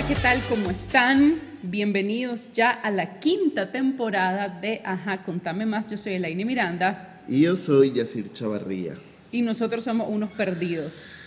Hola, ¿qué tal? ¿Cómo están? Bienvenidos ya a la quinta temporada de Ajá, contame más. Yo soy Elaine Miranda. Y yo soy Yacir Chavarría. Y nosotros somos unos perdidos.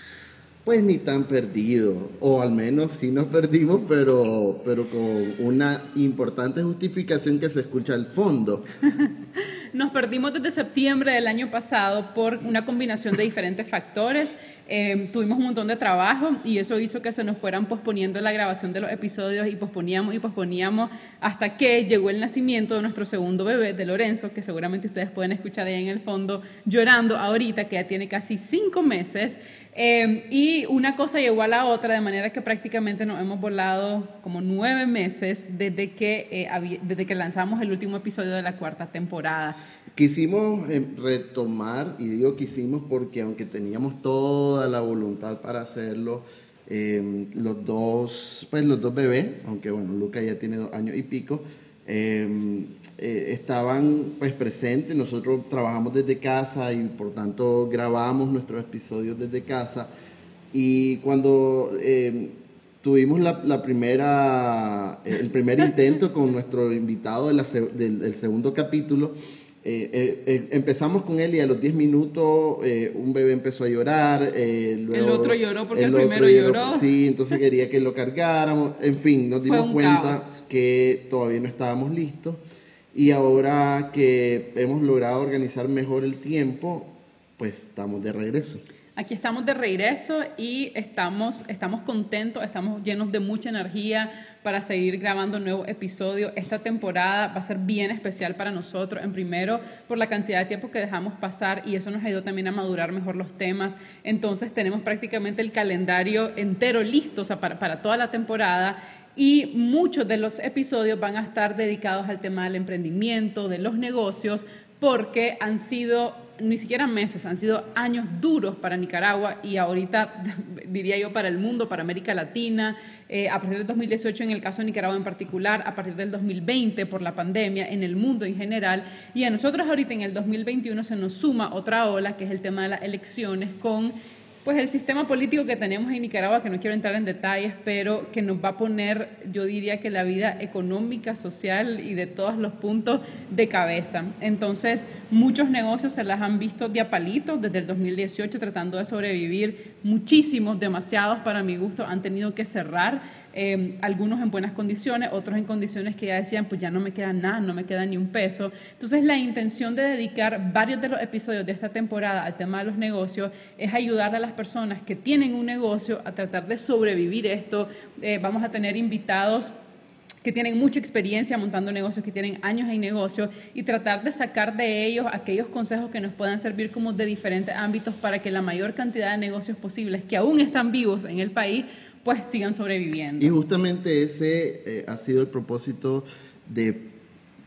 Pues ni tan perdido, o al menos sí nos perdimos, pero, pero con una importante justificación que se escucha al fondo. nos perdimos desde septiembre del año pasado por una combinación de diferentes factores. Em, tuvimos un montón de trabajo y eso hizo que se nos fueran posponiendo la grabación de los episodios y posponíamos y posponíamos hasta que llegó el nacimiento de nuestro segundo bebé, de Lorenzo, que seguramente ustedes pueden escuchar ahí en el fondo llorando ahorita, que ya tiene casi cinco meses. Em, y una cosa llegó a la otra, de manera que prácticamente nos hemos volado como nueve meses desde que, eh, desde que lanzamos el último episodio de la cuarta temporada. Quisimos em, retomar, y digo quisimos porque aunque teníamos toda la voluntad para hacerlo, em, los, dos, pues los dos bebés, aunque bueno, Luca ya tiene dos años y pico, eh, eh, estaban pues presentes. Nosotros trabajamos desde casa y por tanto grabamos nuestros episodios desde casa. Y cuando eh, tuvimos la, primera, el primer intento con nuestro invitado del segundo capítulo, eh, eh, eh, empezamos con él y a los 10 minutos un bebé empezó a llorar. el otro lloró porque el, primero lloró, Sí, entonces quería que lo cargáramos. En fin, nos dimos cuenta que todavía no estábamos listos. Y ahora que hemos logrado organizar mejor el tiempo, pues estamos de regreso. Aquí estamos de regreso y estamos, estamos contentos, estamos llenos de mucha energía para seguir grabando nuevos episodios. Esta temporada va a ser bien especial para nosotros, en primero por la cantidad de tiempo que dejamos pasar y eso nos ayudó también a madurar mejor los temas. Entonces tenemos prácticamente el calendario entero listo para, para toda la temporada y muchos de los episodios van a estar dedicados al tema del emprendimiento, de los negocios, porque han sido ni siquiera meses, han sido años duros para Nicaragua y ahorita diría yo para el mundo, para América Latina, eh, a partir del 2018 en el caso de Nicaragua en particular, a partir del 2020 por la pandemia, en el mundo en general, y a nosotros ahorita en el 2021 se nos suma otra ola, que es el tema de las elecciones con pues el sistema político que tenemos en Nicaragua, que no quiero entrar en detalles, pero que nos va a poner, yo diría que la vida económica, social y de todos los puntos de cabeza. Entonces, muchos negocios se las han visto de a palitos desde el 2018 tratando de sobrevivir. Muchísimos, demasiados para mi gusto, han tenido que cerrar Em, algunos en buenas condiciones, otros en condiciones que ya decían, pues ya no me queda nada, no me queda ni un peso. Entonces la intención de dedicar varios de los episodios de esta temporada al tema de los negocios es ayudar a las personas que tienen un negocio a tratar de sobrevivir esto. Eh, vamos a tener invitados que tienen mucha experiencia montando negocios, que tienen años en negocio y tratar de sacar de ellos aquellos consejos que nos puedan servir como de diferentes ámbitos para que la mayor cantidad de negocios posibles que aún están vivos en el país pues sigan sobreviviendo. Y justamente ese eh, ha sido el propósito de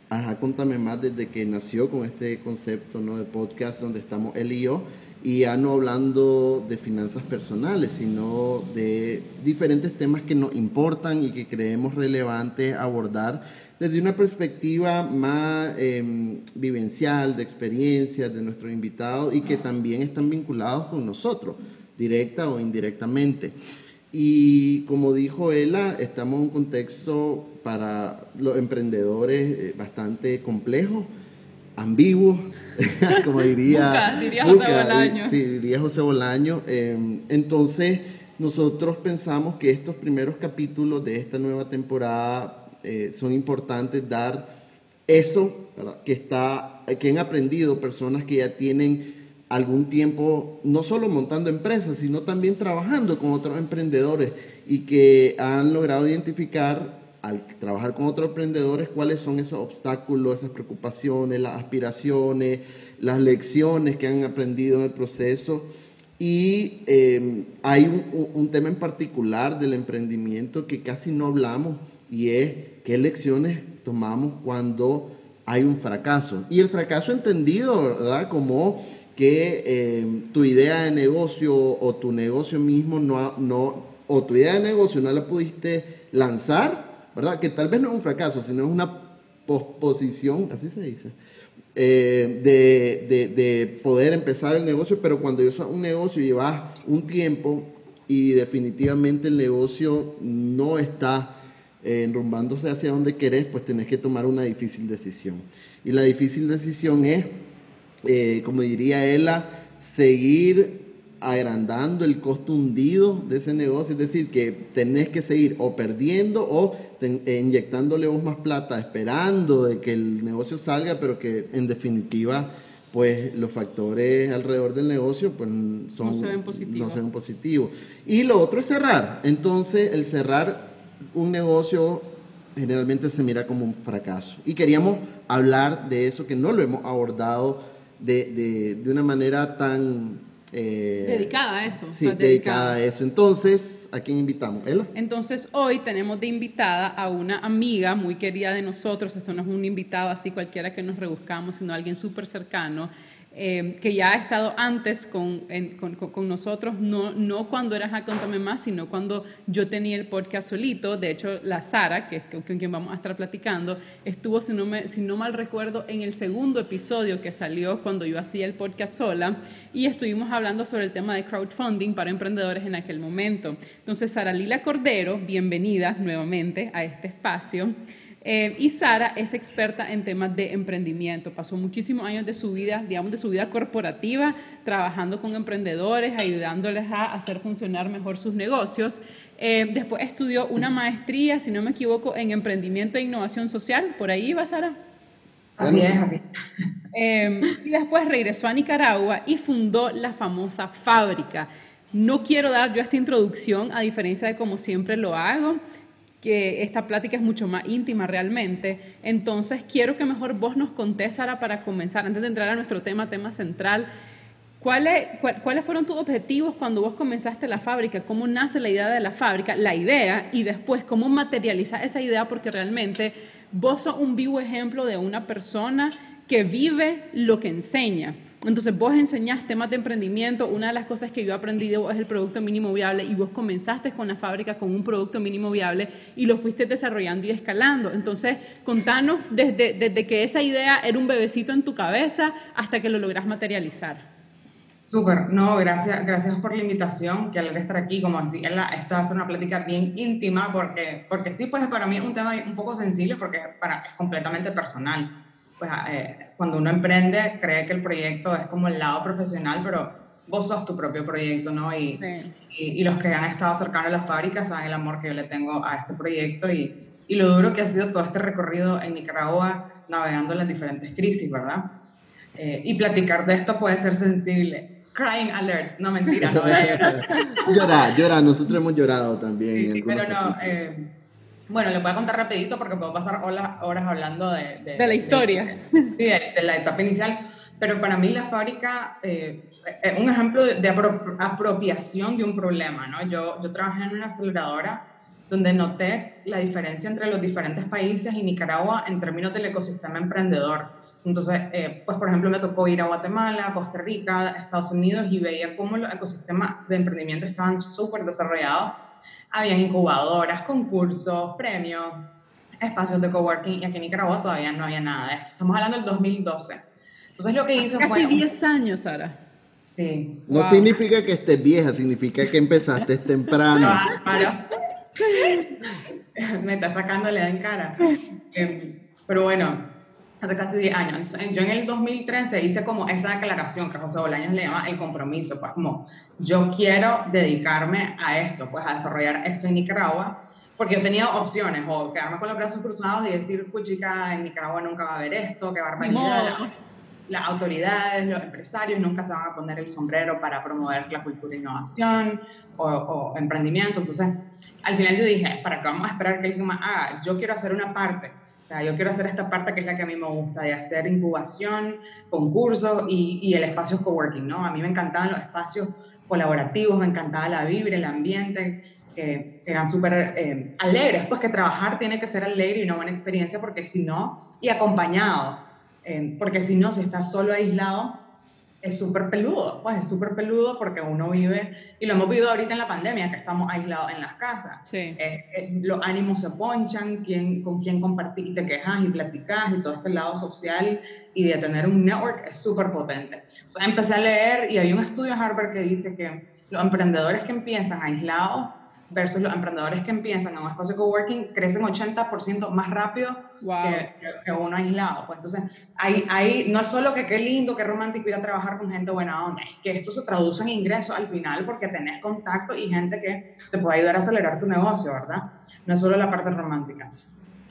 Ajá, contame más desde que nació con este concepto ¿no? de podcast donde estamos él y yo, y ya no hablando de finanzas personales, sino de diferentes temas que nos importan y que creemos relevantes abordar desde una perspectiva más em, vivencial, de experiencias de nuestros invitados y que también están vinculados con nosotros, directa o indirectamente. Y como dijo Ela, estamos en un contexto para los emprendedores eh, bastante complejo, ambiguo, como diría, José Bolaño. Sí, diría José Bolaño. Entonces, nosotros pensamos que estos primeros capítulos de esta nueva temporada eh, son importantes dar eso que está que han aprendido personas que ya tienen algún tiempo, no solo montando empresas, sino también trabajando con otros emprendedores y que han logrado identificar al trabajar con otros emprendedores cuáles son esos obstáculos, esas preocupaciones, las aspiraciones, las lecciones que han aprendido en el proceso. Y eh, hay un, un, tema en particular del emprendimiento que casi no hablamos y es qué lecciones tomamos cuando hay un fracaso. Y el fracaso entendido, ¿verdad? Como que eh, tu idea de negocio o tu negocio mismo no, no, o tu idea de negocio no la pudiste lanzar, ¿verdad? Que tal vez no es un fracaso, sino es una posposición, así se dice, de, de, de, poder empezar el negocio, pero cuando yo un negocio llevas un tiempo y definitivamente el negocio no está eh, enrumbándose hacia donde querés, pues tenés que tomar una difícil decisión. Y la difícil decisión es, eh, como diría ella, seguir agrandando el costo hundido de ese negocio, es decir, que tenés que seguir o perdiendo o eh, inyectándole vos más plata, esperando de que el negocio salga, pero que en definitiva pues los factores alrededor del negocio pues son, no se ven positivos. No se ven positivos. Y lo otro es cerrar. Entonces, el cerrar un negocio generalmente se mira como un fracaso. Y queríamos hablar de eso, que no lo hemos abordado de, de, de una manera tan eh, dedicada a eso. Sí, dedicada. a eso. Entonces, ¿a quién invitamos? Entonces, hoy tenemos de invitada a una amiga muy querida de nosotros. Esto no es un invitado así cualquiera que nos rebuscamos, sino alguien súper cercano. Eh, que ya ha estado antes con, con, nosotros, no, no cuando eras a Contame Más, sino cuando yo tenía el podcast solito. De hecho, la Sara, que es con quien vamos a estar platicando, estuvo, si no, me, si no mal recuerdo, en el segundo episodio que salió cuando yo hacía el podcast sola y estuvimos hablando sobre el tema de crowdfunding para emprendedores en aquel momento. Entonces, Sara Lila Cordero, bienvenida nuevamente a este espacio. Eh, y Sara es experta en temas de emprendimiento. Pasó muchísimos años de su vida, digamos, de su vida corporativa, trabajando con emprendedores, ayudándoles a hacer funcionar mejor sus negocios. Eh, después estudió una maestría, si no me equivoco, en emprendimiento e innovación social. ¿Por ahí va, Sara? Así es, así. Eh, y después regresó a Nicaragua y fundó la famosa fábrica. No quiero dar yo esta introducción, a diferencia de como siempre lo hago que esta plática es mucho más íntima realmente. Entonces, quiero que mejor vos nos contés, Sara, para comenzar, antes de entrar a nuestro tema, tema central. ¿Cuáles, ¿Cuáles fueron tus objetivos cuando vos comenzaste la fábrica? ¿Cómo nace la idea de la fábrica? La idea y después cómo materializar esa idea porque realmente vos sos un vivo ejemplo de una persona que vive lo que enseña. Entonces vos enseñás temas de emprendimiento, una de las cosas que yo he aprendido es el producto mínimo viable. Y vos comenzaste con la fábrica con un producto mínimo viable y lo fuiste desarrollando y escalando. Entonces contanos desde, desde que esa idea era un bebecito en tu cabeza hasta que lo logras materializar. Súper, no, gracias, gracias por la invitación, que al estar aquí, como así, esta va a ser una plática bien íntima, porque, porque sí, pues para mí es un tema un poco sensible, porque para, es completamente personal pues, eh, cuando uno emprende, cree que el proyecto es como el lado profesional, pero vos sos tu propio proyecto, ¿no? Y, y, los que han estado cercanos a las fábricas saben el amor que yo le tengo a este proyecto y, y lo duro que ha sido todo este recorrido en Nicaragua navegando en las diferentes crisis, ¿verdad? Eh, y platicar de esto puede ser sensible. Crying alert, no mentira, no llorar. llorar, nosotros hemos llorado también. Sí, pero no, eh, bueno, le voy a contar rapidito porque puedo pasar horas, horas hablando de, de, la historia. sí, de, la etapa inicial. Pero para mí la fábrica eh, es un ejemplo de, apropiación de un problema. ¿no? Yo, yo trabajé en una aceleradora donde noté la diferencia entre los diferentes países y Nicaragua en términos del ecosistema emprendedor. Entonces, eh, pues por ejemplo, me tocó ir a Guatemala, Costa Rica, Estados Unidos y veía cómo los ecosistemas de emprendimiento estaban súper desarrollados habían incubadoras, concursos, premios, espacios de coworking y aquí en Nicaragua todavía no había nada de esto. Estamos hablando del 2012. Entonces lo que hice fue... Casi 10 años, Sara. Sí. No significa que estés vieja, significa que empezaste temprano. Claro. Me está sacando la en cara. Em, pero bueno, hace casi 10 años. Yo en el 2013 hice como esa declaración que José Bolaños le llama el compromiso, pues como yo quiero dedicarme a esto, pues a desarrollar esto en Nicaragua, porque yo tenía opciones, o quedarme con los brazos cruzados y decir, chica, en Nicaragua nunca va a haber esto, qué barbaridad. Las autoridades, los empresarios nunca se van a poner el sombrero para promover la cultura de innovación o, o emprendimiento. Entonces, al final yo dije, ¿para qué vamos a esperar que alguien más haga? Yo quiero hacer una parte o sea, yo quiero hacer esta parte que es la que a mí me gusta, de hacer incubación, concursos y, y el espacio coworking, ¿no? A mí me encantaban los espacios colaborativos, me encantaba la vibra, el ambiente, que eran súper eh, alegres, pues que trabajar tiene que ser alegre y una buena experiencia, porque si no, y acompañado, eh, porque si no, si estás solo aislado, es súper peludo, pues es súper peludo porque uno vive, y lo hemos vivido ahorita en la pandemia, que estamos aislados en las casas. Sí. los ánimos se ponchan, quién, con quién compartir y te quejas y platicas y todo este lado social y de tener un network es súper potente. O sea, empecé a leer y hay un estudio de Harvard que dice que los emprendedores que empiezan aislados versus los emprendedores que empiezan en un espacio coworking crecen 80% más rápido que, uno aislado. Pues entonces, ahí, ahí no es solo que qué lindo, qué romántico ir a trabajar con gente buena onda, es que esto se traduce en ingresos al final porque tenés contacto y gente que te puede ayudar a acelerar tu negocio, ¿verdad? No es solo la parte romántica.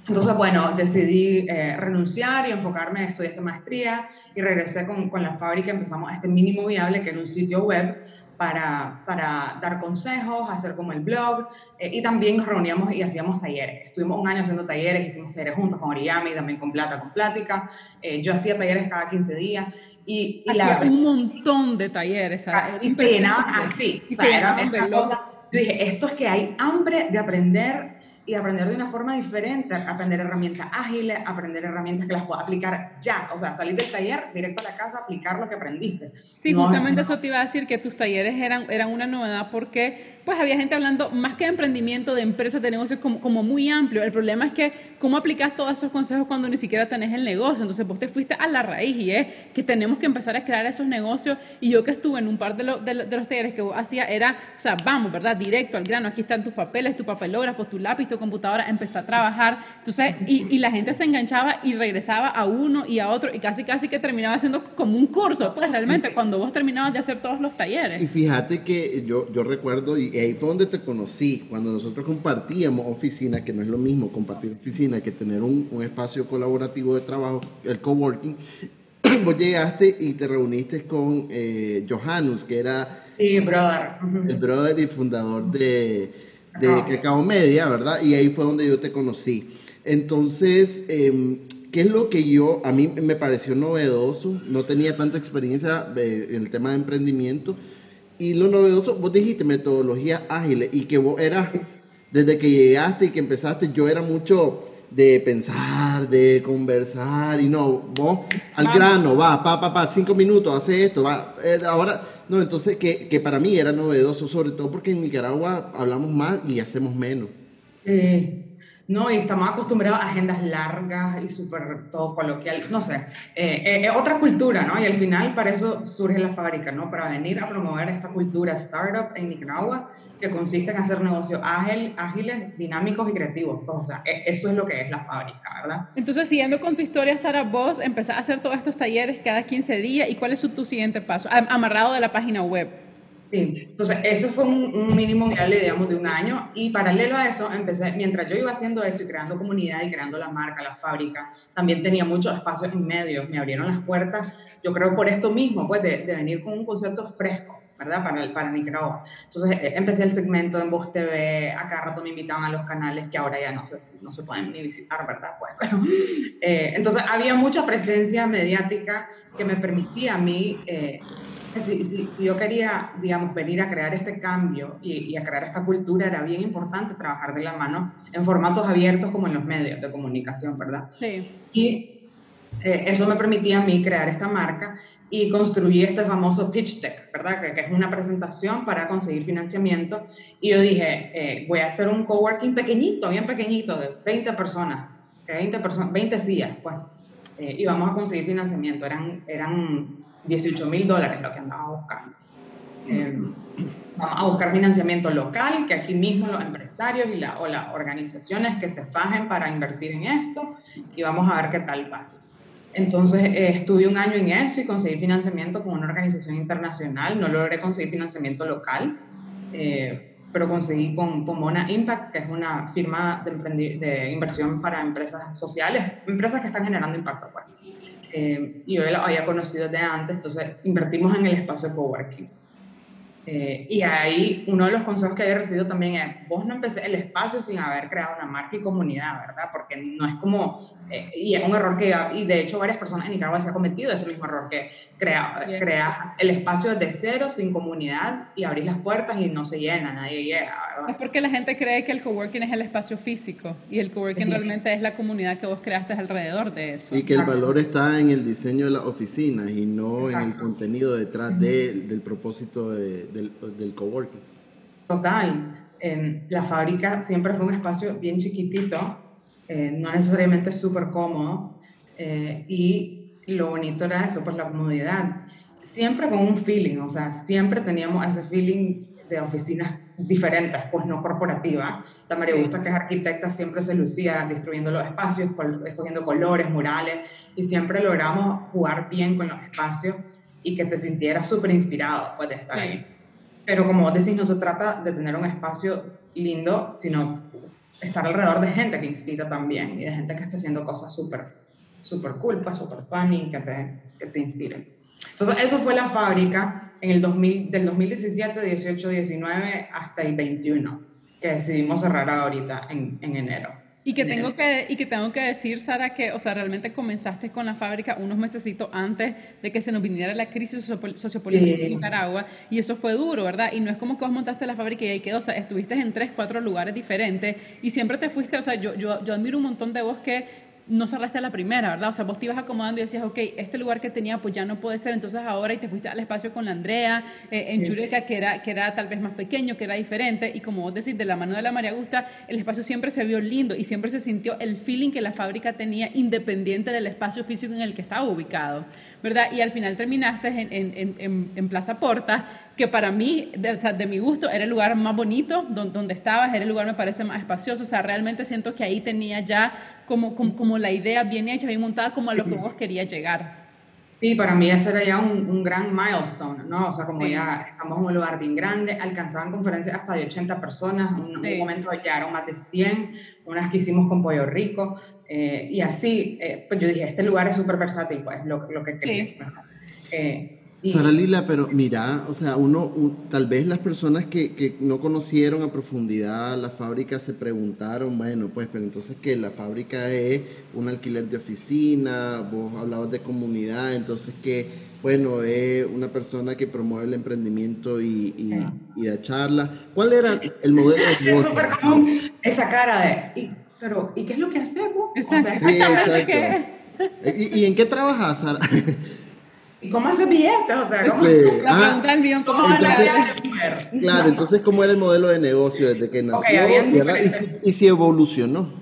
Entonces, bueno, decidí eh, renunciar y enfocarme en estudiar esta maestría y regresé con, con la fábrica, empezamos este mínimo viable, que era un sitio web para, para, dar consejos, hacer como el blog, eh, y también nos reuníamos y hacíamos talleres. Estuvimos un año haciendo talleres, hicimos talleres juntos con origami, también con plata, con plática. Eh, yo hacía talleres cada 15 días. Y, y hacía un montón de talleres. Y se llenaban así. o sea, era, cosa, yo dije, esto es que hay hambre de aprender y aprender de una forma diferente, aprender herramientas ágiles, aprender herramientas que las puedas aplicar ya, o sea, salir del taller directo a la casa, aplicar lo que aprendiste. Sí, justamente eso te iba a decir, que tus talleres eran, eran una novedad porque pues había gente hablando más que de emprendimiento, de empresas, de negocios, como, como muy amplio. El problema es que, ¿cómo aplicas todos esos consejos cuando ni siquiera tenés el negocio? Entonces, vos te fuiste a la raíz y es que tenemos que empezar a crear esos negocios. Y yo que estuve en un par de, de, los talleres que vos hacía era, o sea, vamos, ¿verdad? Directo al grano. Aquí están tus papeles, tu papelógrafo, tu lápiz, tu computadora, empezar a trabajar. Entonces, y, y la gente se enganchaba y regresaba a uno y a otro y casi, casi que terminaba haciendo como un curso, pues realmente, cuando vos terminabas de hacer todos los talleres. Y fíjate que yo, yo recuerdo, y y ahí fue donde te conocí, cuando nosotros compartíamos oficina, que no es lo mismo compartir oficina que tener un, un espacio colaborativo de trabajo, el coworking, vos llegaste y te reuniste con eh, Johannes, que era sí, brother. el brother y fundador de, de ah. Media, ¿verdad? Y ahí fue donde yo te conocí. Entonces, eh, ¿qué es lo que yo, a mí me pareció novedoso? No tenía tanta experiencia eh, en el tema de emprendimiento y lo novedoso, vos dijiste metodologías ágiles y que vos eras, desde que llegaste y que empezaste, yo era mucho de pensar, de conversar y no, vos al grano, va, pa, pa, pa, cinco minutos, hace esto, va, eh, ahora, no, entonces que, que, para mí era novedoso, sobre todo porque en Nicaragua hablamos más y hacemos menos. ¿No? Y estamos acostumbrados a agendas largas y súper todo coloquial, no sé, eh, eh, es otra cultura, ¿no? Y al final para eso surge la fábrica, ¿no? Para venir a promover esta cultura startup en Nicaragua que consiste en hacer negocios ágil, ágiles, dinámicos y creativos. Pues, o sea, e, eso es lo que es la fábrica, ¿verdad? Entonces, siguiendo con tu historia, Sara, vos empezás a hacer todos estos talleres cada 15 días y ¿cuál es tu siguiente paso? Amarrado de la página web. Sí, entonces eso fue un, mínimo viable, digamos, de un año y paralelo a eso empecé, mientras yo iba haciendo eso y creando comunidad y creando la marca, la fábrica, también tenía muchos espacios en medio, me abrieron las puertas, yo creo por esto mismo, pues de, venir con un concepto fresco, ¿verdad? Para, para Nicaragua. Entonces eh, empecé el segmento en Voz TV, acá rato me invitaban a los canales que ahora ya no se, no se pueden ni visitar, ¿verdad? Pues, eh, entonces había mucha presencia mediática que me permitía a mí... Eh, si, yo quería, digamos, venir a crear este cambio y, a crear esta cultura, era bien importante trabajar de la mano en formatos abiertos como en los medios de comunicación, ¿verdad? Sí. Y eh, eso me permitía a mí crear esta marca y construir este famoso pitch deck, ¿verdad? Que, es una presentación para conseguir financiamiento. Y yo dije, eh, voy a hacer un coworking pequeñito, bien pequeñito, de 20 personas, 20, personas, 20 sillas, pues. Eh, y vamos a conseguir financiamiento. Eran, eran 18 mil dólares lo que andaba buscando. Eh, vamos a buscar financiamiento local, que aquí mismo los empresarios y la, o las organizaciones que se fajen para invertir en esto y vamos a ver qué tal va. Entonces eh, estuve un año en eso y conseguí financiamiento con una organización internacional. No logré conseguir financiamiento local, eh, pero conseguí con Pomona Impact, que es una firma de, de, inversión para empresas sociales, empresas que están generando impacto. Pues eh, y yo la había conocido de antes, entonces invertimos en el espacio coworking. Eh, y ahí uno de los consejos que he recibido también es, vos no empecé el espacio sin haber creado una marca y comunidad, ¿verdad? Porque no es como, eh, y es un error que, y de hecho varias personas en Nicaragua se han cometido ese mismo error, que crea, creas el espacio desde cero, sin comunidad, y abrís las puertas y no se llena, nadie llega, ¿verdad? Es porque la gente cree que el coworking es el espacio físico, y el coworking realmente es la comunidad que vos creaste alrededor de eso. Y que el valor está en el diseño de las oficinas y no en el contenido detrás del propósito de del, del coworking. Total. la fábrica siempre fue un espacio bien chiquitito, eh, no necesariamente súper cómodo, eh, y lo bonito era eso, pues la comodidad. Siempre con un feeling, o sea, siempre teníamos ese feeling de oficinas diferentes, pues no corporativas. La María Augusta, que es arquitecta, siempre se lucía destruyendo los espacios, escogiendo colores, murales, y siempre logramos jugar bien con los espacios y que te sintieras súper inspirado pues, de estar ahí. Pero como decís, no se trata de tener un espacio lindo, sino estar alrededor de gente que inspira también y de gente que esté haciendo cosas súper, súper cool, pues, súper funny, que te, que te inspiren. Entonces, eso fue la fábrica en el 2000, del 2017, 18, 19 hasta el 21, que decidimos cerrar ahorita en, en enero. Y que, tengo que, y que tengo que decir, Sara, que, o sea, realmente comenzaste con la fábrica unos meses antes de que se nos viniera la crisis sociopolítica en Nicaragua, y eso fue duro, ¿verdad? Y no es como que vos montaste la fábrica y ahí quedó, o sea, estuviste en tres, cuatro lugares diferentes, y siempre te fuiste, o sea, yo, yo, yo admiro un montón de vos que no cerraste a la primera, ¿verdad? O sea, vos te ibas acomodando y decías, ok, este lugar que tenía pues ya no puede ser, entonces ahora y te fuiste al espacio con la Andrea, eh, en Chureca, que era, que era tal vez más pequeño, que era diferente, y como vos decís, de la mano de la María Augusta, el espacio siempre se vio lindo y siempre se sintió el feeling que la fábrica tenía independiente del espacio físico en el que estaba ubicado. ¿Verdad? Y al final terminaste en, en, en, en Plaza Porta, que para mí, de, de, mi gusto, era el lugar más bonito donde, donde, estabas, era el lugar, me parece, más espacioso. O sea, realmente siento que ahí tenía ya como, como, como la idea bien hecha, bien montada, como a lo que vos querías llegar. Sí, para mí ese era ya un, un, gran milestone, ¿no? O sea, como ya estamos en un lugar bien grande, alcanzaban conferencias hasta de 80 personas, en un, momento llegaron más de 100, unas que hicimos con Pollo Rico, eh, y así, eh, pues yo dije, este lugar es súper versátil, pues, lo, lo que quería. Sí. Eh, Sara Lila, pero mira, o sea, uno, tal vez las personas que, que, no conocieron a profundidad la fábrica se preguntaron, bueno, pues, pero entonces que la fábrica es un alquiler de oficina, vos hablabas de comunidad, entonces que, bueno, es una persona que promueve el emprendimiento y, y, y da charla. ¿Cuál era el modelo de negocio? Es súper común esa cara de, ¿y, pero, ¿y qué es lo que hacemos? Exacto. O sea, sí, exacto. ¿Y, ¿Y en qué trabajas, Sara? ¿Y cómo hace billetes? O sea, ¿cómo? La pregunta del millón, ¿cómo entonces, Claro, entonces, ¿cómo era el modelo de negocio desde que nació? Okay, y, y, si evolucionó.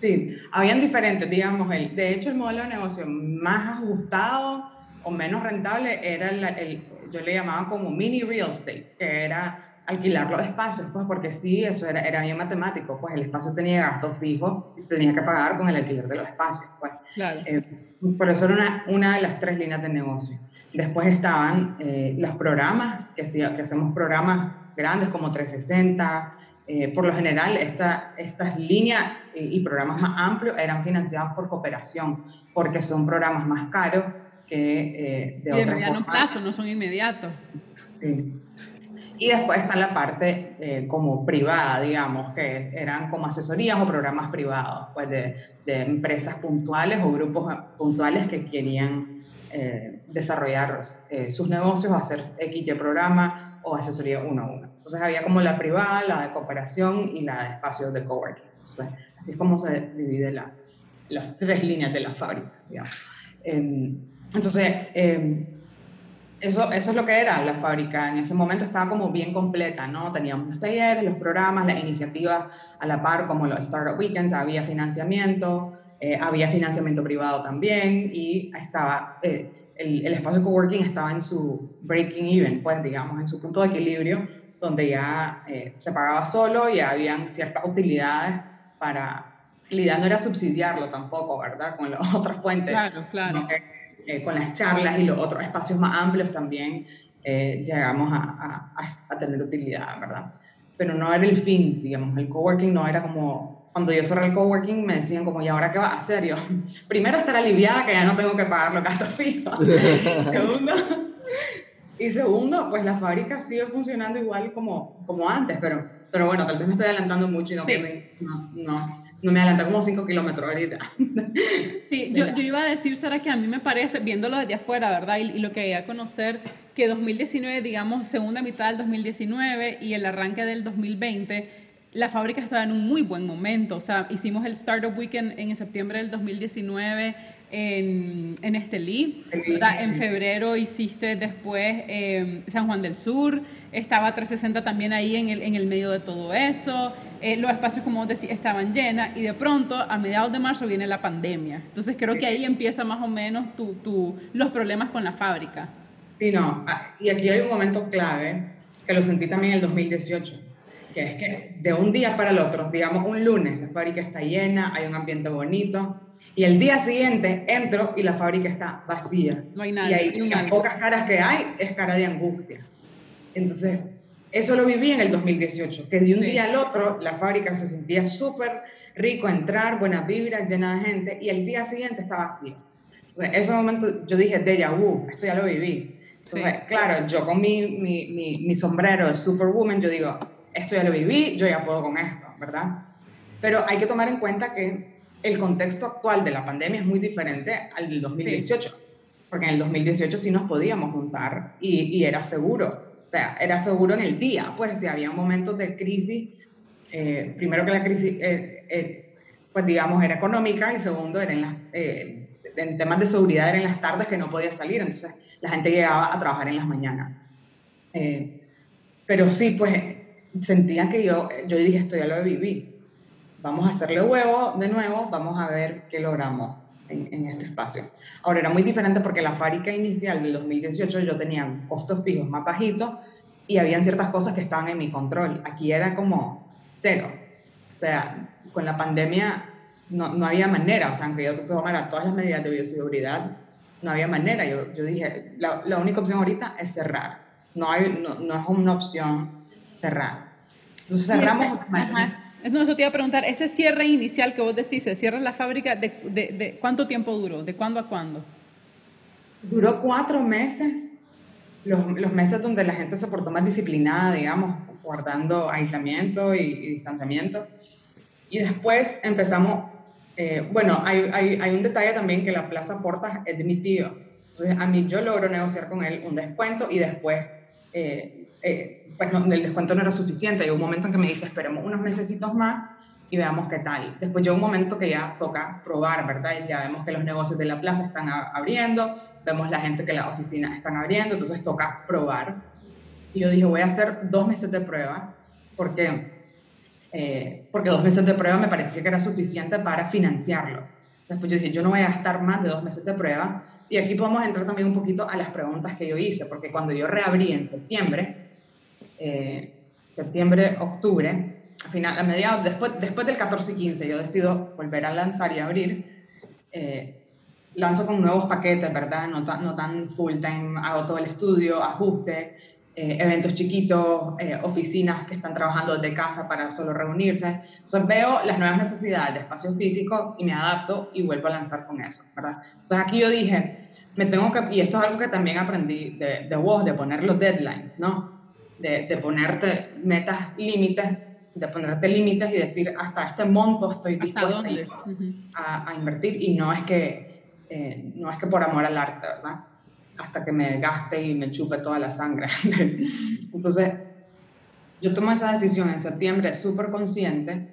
Sí, habían diferentes, digamos. El, de hecho, el modelo de negocio más ajustado o menos rentable era el, el yo le llamaba como mini real estate, que era alquilar los espacios, pues porque sí, eso era, era bien matemático, pues el espacio tenía gastos fijos y tenía que pagar con el alquiler de los espacios, pues. Claro. Eh, por eso era una, una, de las tres líneas de negocio. Después estaban eh, los programas, que, sí, que hacemos programas grandes como 360. Eh, por lo general, esta, estas líneas y, programas más amplios eran financiados por cooperación, porque son programas más caros que de, y de mediano plazo, no son inmediatos. Sí. Y después está la parte eh, como privada, digamos, que eran como asesorías o programas privados, pues de, de empresas puntuales o grupos puntuales que querían eh, desarrollar eh, sus negocios hacer X de programa o asesoría uno a uno. Entonces había como la privada, la de cooperación y la de espacios de coworking. Entonces, así es como se divide la, las tres líneas de la fábrica, digamos. Em, entonces, em, eso, eso es lo que era la fábrica. En ese momento estaba como bien completa, ¿no? Teníamos los talleres, los programas, las iniciativas a la par, como los Startup Weekends, había financiamiento, eh, había financiamiento privado también y estaba, eh, el, el, espacio coworking estaba en su breaking even, pues digamos, en su punto de equilibrio, donde ya eh, se pagaba solo y habían ciertas utilidades para... La idea no era subsidiarlo tampoco, ¿verdad? Con las otras fuentes. Claro, claro. Eh, con las charlas y los otros espacios más amplios también eh, llegamos a, a, a, tener utilidad, ¿verdad? Pero no era el fin, digamos, el coworking no era como, cuando yo cerré el coworking me decían como, ¿y ahora qué va a hacer? Yo, primero estar aliviada que ya no tengo que pagar los gastos fijos. Segundo, Y segundo, pues la fábrica sigue funcionando igual como, como antes, pero, pero bueno, tal vez me estoy adelantando mucho y no, no, no, no me adelanté como 5 kilómetros ahorita. Sí, yo, yo, iba a decir, Sara, que a mí me parece, viéndolo desde afuera, ¿verdad? Y, y lo que quería conocer, que 2019, digamos, segunda mitad del 2019 y el arranque del 2020, la fábrica estaba en un muy buen momento. O sea, hicimos el Startup Weekend en septiembre del 2019 en, en Estelí. En febrero hiciste después eh, San Juan del Sur. Estaba 360 también ahí en el, en el medio de todo eso. Eh, los espacios, como decía, estaban llenas. Y de pronto, a mediados de marzo, viene la pandemia. Entonces creo que ahí empieza más o menos tu, tu, los problemas con la fábrica. Sí, no. Ah, y aquí hay un momento clave que lo sentí también en el 2018 que es que de un día para el otro, digamos un lunes, la fábrica está llena, hay un ambiente bonito, y el día siguiente entro y la fábrica está vacía. No hay nada. Y, hay, las pocas caras que hay es cara de angustia. Entonces, eso lo viví en el 2018, que de un día al otro la fábrica se sentía súper rico, entrar, buenas vibras, llena de gente, y el día siguiente está vacía. Entonces, ese momento yo dije, déjà vu, esto ya lo viví. Entonces, claro, yo con mi, mi, mi, mi sombrero de Superwoman, yo digo, esto ya lo viví, yo ya puedo con esto, ¿verdad? Pero hay que tomar en cuenta que el contexto actual de la pandemia es muy diferente al del 2018, porque en el 2018 sí nos podíamos juntar y, y, era seguro, o sea, era seguro en el día, pues si había momentos de crisis, eh, primero que la crisis, eh, eh, pues digamos, era económica y segundo, era en, las, eh, en temas de seguridad, era en las tardes que no podía salir, entonces la gente llegaba a trabajar en las mañanas. Eh, pero sí, pues sentía que yo, yo dije, esto ya lo viví. Vamos a hacerle huevo de nuevo, vamos a ver qué logramos en, en, este espacio. Ahora, era muy diferente porque la fábrica inicial del 2018 yo tenía costos fijos más bajitos y habían ciertas cosas que estaban en mi control. Aquí era como cero. O sea, con la pandemia no, no había manera, o sea, aunque yo tomara todas las medidas de bioseguridad, no había manera. Yo, yo dije, la, la, única opción ahorita es cerrar. No, hay, no, no es una opción cerrar. Entonces cerramos. No, eso te iba a preguntar, ese cierre inicial que vos decís, se cierra la fábrica, de, de, de, cuánto tiempo duró? ¿De cuándo a cuándo? Duró cuatro meses, los, los, meses donde la gente se portó más disciplinada, digamos, guardando aislamiento y, y distanciamiento. Y después empezamos, eh, bueno, hay, hay, hay, un detalle también que la Plaza Portas es de mi tío. Entonces a mí yo logro negociar con él un descuento y después eh, eh, pues no, el descuento no era suficiente. Hay un momento en que me dice, esperemos unos meses más y veamos qué tal. Después llega un momento que ya toca probar, ¿verdad? Ya vemos que los negocios de la plaza están abriendo, vemos la gente que las oficinas están abriendo, entonces toca probar. Y yo dije, voy a hacer dos meses de prueba, porque, eh, porque dos meses de prueba me parecía que era suficiente para financiarlo. Después yo dije, yo no voy a gastar más de dos meses de prueba, y aquí podemos entrar también un poquito a las preguntas que yo hice, porque cuando yo reabrí en septiembre, eh, septiembre, octubre, a, final, a mediados, después, después del 14 y 15, yo decido volver a lanzar y abrir. Eh, lanzo con nuevos paquetes, ¿verdad? No, tan, no tan full time, hago todo el estudio, ajuste, eh, eventos chiquitos, eh, oficinas que están trabajando desde casa para solo reunirse. Entonces veo las nuevas necesidades de espacio físico y me adapto y vuelvo a lanzar con eso, ¿verdad? Entonces aquí yo dije, me tengo que, y esto es algo que también aprendí de, de vos, de poner los deadlines, ¿no? De, de ponerte metas, límites, de ponerte límites y decir, hasta este monto estoy dispuesto a, a, invertir y no es que, eh, no es que por amor al arte, ¿verdad? Hasta que me gaste y me chupe toda la sangre. Entonces, yo tomo esa decisión en septiembre súper consciente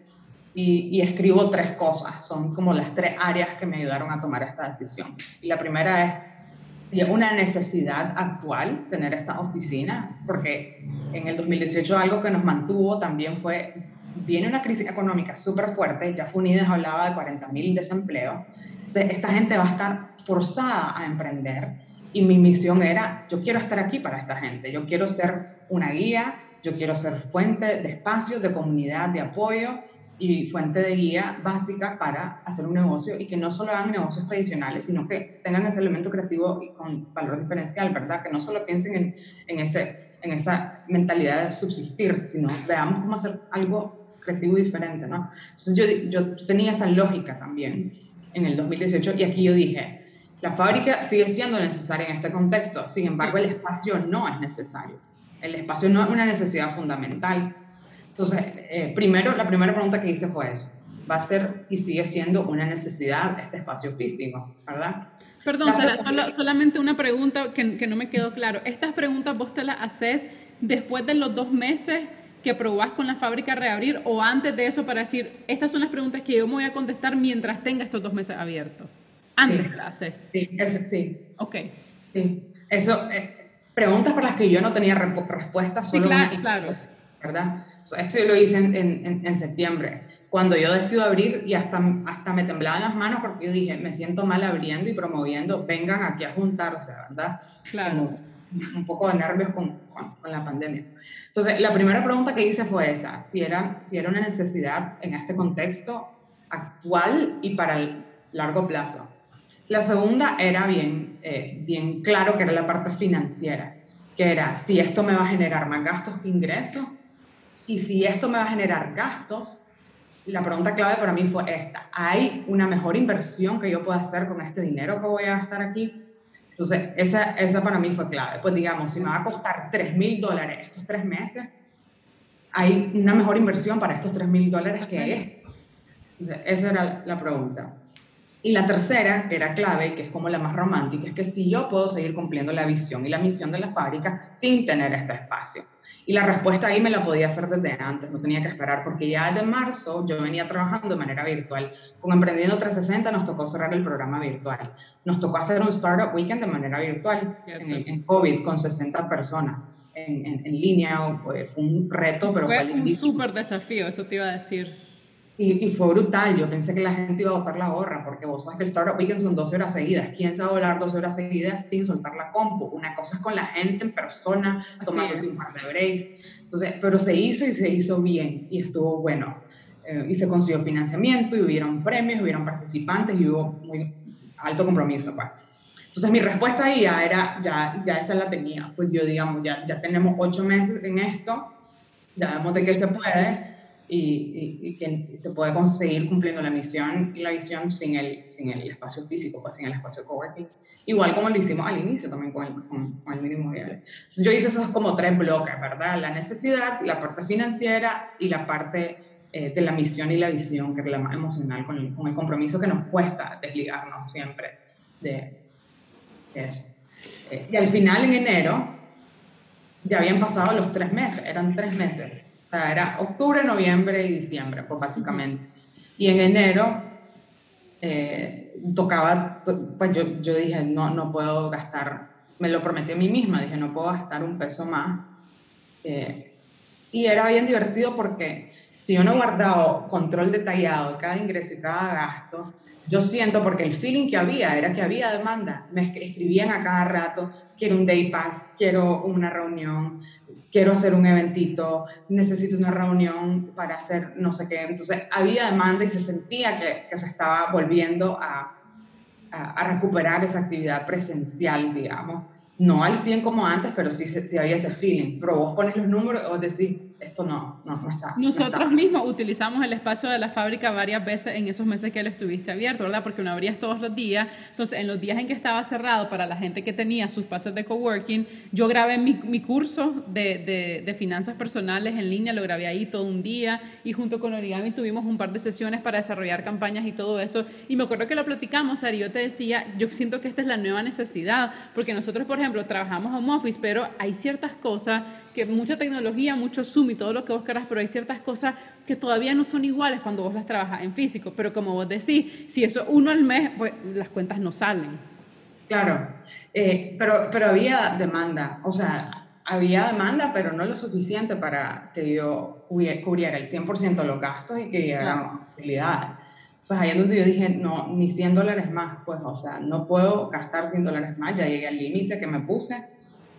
y, y, escribo tres cosas. Son como las tres áreas que me ayudaron a tomar esta decisión. Y la primera es si es una necesidad actual tener esta oficina, porque en el 2018 algo que nos mantuvo también fue, viene una crisis económica súper fuerte, ya Funides hablaba de 40.000 desempleos, entonces esta gente va a estar forzada a emprender y mi misión era, yo quiero estar aquí para esta gente, yo quiero ser una guía, yo quiero ser fuente de espacio, de comunidad, de apoyo y fuente de guía básica para hacer un negocio y que no solo hagan negocios tradicionales, sino que tengan ese elemento creativo y con valor diferencial, ¿verdad? Que no solo piensen en, en, ese, en esa mentalidad de subsistir, sino veamos cómo hacer algo creativo y diferente, ¿no? Entonces yo, yo tenía esa lógica también en el 2018 y aquí yo dije, La fábrica sigue siendo necesaria en este contexto, sin embargo el espacio no es necesario. El espacio no es una necesidad fundamental. Entonces, eh, primero, la primera pregunta que hice fue eso. ¿Va a ser y sigue siendo una necesidad este espacio físico, verdad? Perdón, solamente una pregunta que, que, no me quedó claro. ¿Estas preguntas vos te las haces después de los dos meses que probás con la fábrica a reabrir o antes de eso para decir, estas son las preguntas que yo me voy a contestar mientras tenga estos dos meses abiertos? Antes la haces. Sí, eso, sí. Ok. Sí, eso, eh, preguntas para las que yo no tenía respuesta, solo sí, claro, ¿verdad? Esto yo lo hice en, en, en septiembre cuando yo decido abrir y hasta, hasta me temblaban las manos porque yo dije, me siento mal abriendo y promoviendo, vengan aquí a juntarse, ¿verdad? Claro. un poco de nervios con, con, la pandemia. Entonces, la primera pregunta que hice fue esa, si era, si era una necesidad en este contexto actual y para el largo plazo. La segunda era bien, eh, bien claro que era la parte financiera, que era si esto me va a generar más gastos que ingresos y si esto me va a generar gastos, la pregunta clave para mí fue esta. ¿Hay una mejor inversión que yo pueda hacer con este dinero que voy a gastar aquí? Entonces, esa, esa para mí fue clave. Pues digamos, si me va a costar 3 mil dólares estos tres meses, ¿hay una mejor inversión para estos 3 mil dólares que es? Entonces, esa era la pregunta. Y la tercera, que era clave, que es como la más romántica, es que si yo puedo seguir cumpliendo la visión y la misión de la fábrica sin tener este espacio. Y la respuesta ahí me la podía hacer desde antes, no tenía que esperar, porque ya desde marzo yo venía trabajando de manera virtual. Con Emprendiendo 360 nos tocó cerrar el programa virtual. Nos tocó hacer un Startup Weekend de manera virtual en, COVID con 60 personas en, en, línea. Fue un reto, pero fue, fue un súper desafío, eso te iba a decir. Y, fue brutal. Yo pensé que la gente iba a botar la gorra, porque vos sabes que el Startup Weekend son 12 horas seguidas. ¿Quién se va a volar 12 horas seguidas sin soltar la compu? Una cosa es con la gente en persona, tomando un par de breaks. Entonces, pero se hizo y se hizo bien y estuvo bueno. Eh, y se consiguió financiamiento y hubieron premios, hubieron participantes y hubo muy alto compromiso. Pues. Entonces mi respuesta ahí ya era, ya, ya esa la tenía. Pues yo digamos, ya, ya tenemos ocho meses en esto, ya vemos de qué se puede y, que se puede conseguir cumpliendo la misión y la visión sin el, sin el espacio físico, pues sin el espacio coworking. Igual como lo hicimos al inicio también con el, con, el mínimo viable. yo hice esos como tres bloques, ¿verdad? La necesidad, la parte financiera y la parte eh, de la misión y la visión, que es la más emocional, con el, con el compromiso que nos cuesta desligarnos siempre de, eso. Eh, y al final, en enero, ya habían pasado los tres meses, eran tres meses sea, era octubre, noviembre y diciembre, pues básicamente. Y en enero eh, tocaba, pues yo, yo dije, no, no puedo gastar, me lo prometí a mí misma, dije, no puedo gastar un peso más. Eh, y era bien divertido porque si yo no he guardado control detallado de cada ingreso y cada gasto, yo siento, porque el feeling que había era que había demanda. Me escribían a cada rato, quiero un day pass, quiero una reunión, quiero hacer un eventito, necesito una reunión para hacer no sé qué. Entonces había demanda y se sentía que, que se estaba volviendo a, a, a, recuperar esa actividad presencial, digamos. No al 100 como antes, pero sí, sí había ese feeling. Pero vos pones los números o decís, esto no, no, está. Nosotros mismos utilizamos el espacio de la fábrica varias veces en esos meses que él estuviste abierto, ¿verdad? Porque no abrías todos los días. Entonces, en los días en que estaba cerrado, para la gente que tenía sus pasos de coworking, yo grabé mi, mi curso de, de, de, finanzas personales en línea, lo grabé ahí todo un día y junto con Origami tuvimos un par de sesiones para desarrollar campañas y todo eso. Y me acuerdo que lo platicamos, Ari, yo te decía, yo siento que esta es la nueva necesidad, porque nosotros, por ejemplo, trabajamos home office, pero hay ciertas cosas que mucha tecnología, mucho Zoom y todo lo que vos querás, pero hay ciertas cosas que todavía no son iguales cuando vos las trabajas en físico. Pero como vos decís, si eso uno al mes, pues las cuentas no salen. Claro, eh, pero, pero había demanda, o sea, había demanda, pero no lo suficiente para que yo cubriera el 100% de los gastos y que llegara a utilidad. O sea, ahí es donde yo dije, no, ni 100 dólares más, pues, o sea, no puedo gastar 100 dólares más, ya llegué al límite que me puse